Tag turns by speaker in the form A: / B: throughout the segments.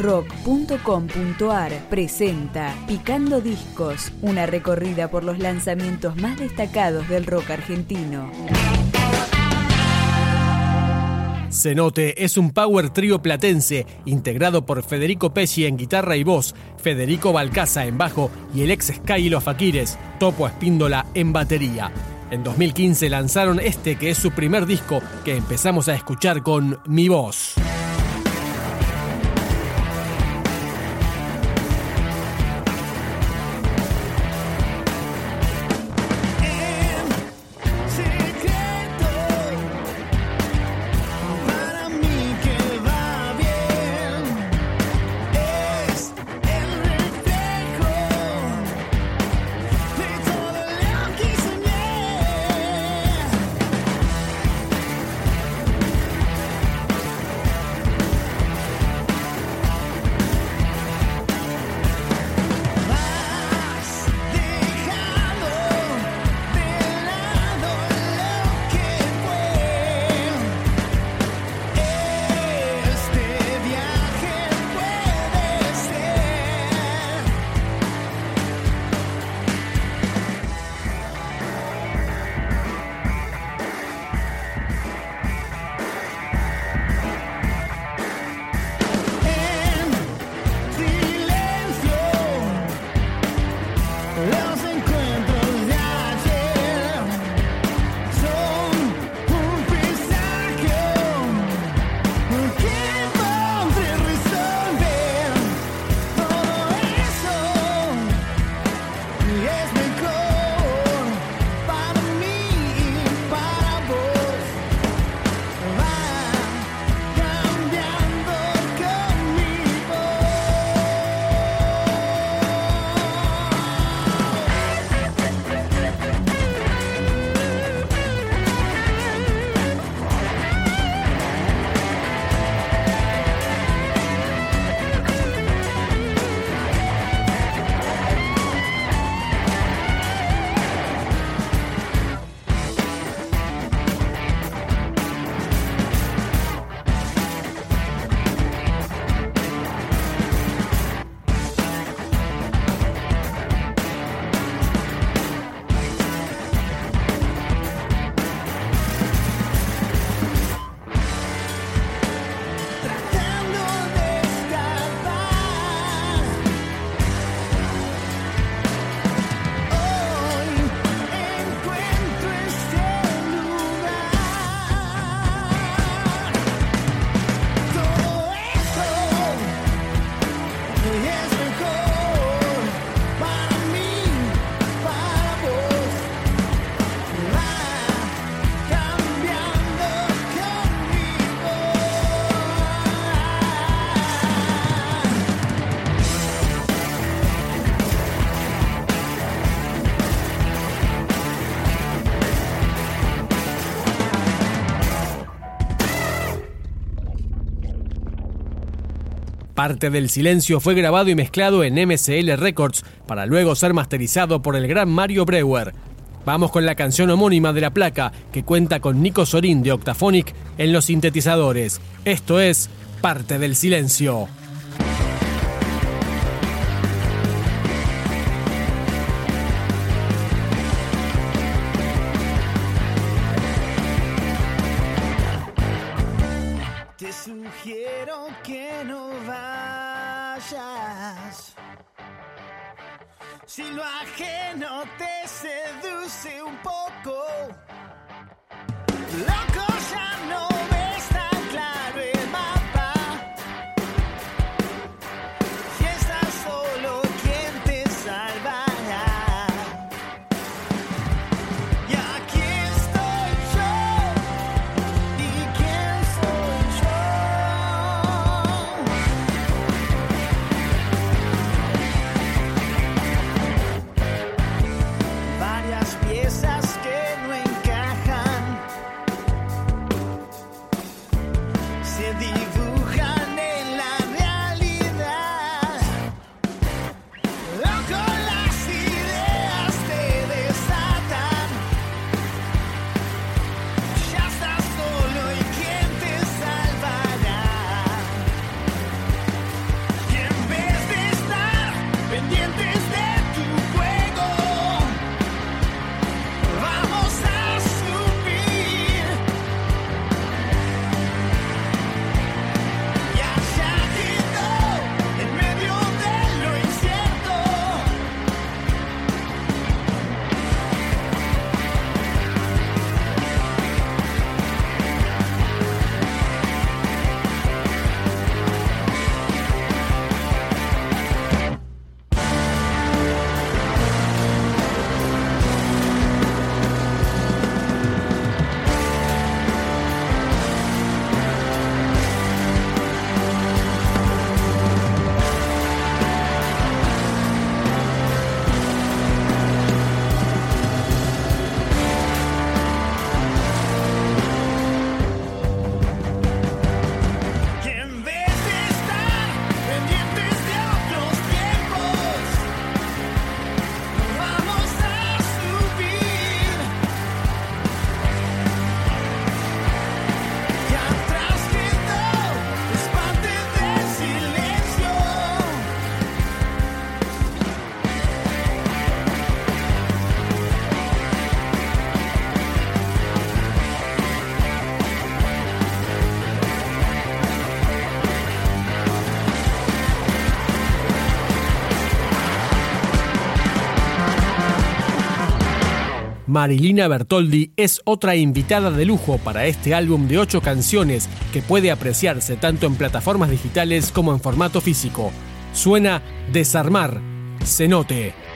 A: rock.com.ar presenta Picando Discos, una recorrida por los lanzamientos más destacados del rock argentino.
B: Cenote es un power trío platense integrado por Federico Pesci en guitarra y voz, Federico Balcaza en bajo y el ex Sky y Faquires, Topo Espíndola en batería. En 2015 lanzaron este que es su primer disco que empezamos a escuchar con Mi Voz. Parte del silencio fue grabado y mezclado en MCL Records para luego ser masterizado por el gran Mario Breuer. Vamos con la canción homónima de la placa que cuenta con Nico Sorín de Octaphonic en los sintetizadores. Esto es Parte del silencio.
C: Let's
B: Marilina Bertoldi es otra invitada de lujo para este álbum de ocho canciones que puede apreciarse tanto en plataformas digitales como en formato físico. Suena Desarmar, Cenote.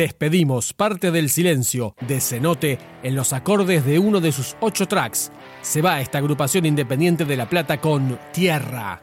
B: despedimos parte del silencio de Cenote en los acordes de uno de sus ocho tracks. Se va esta agrupación independiente de La Plata con Tierra.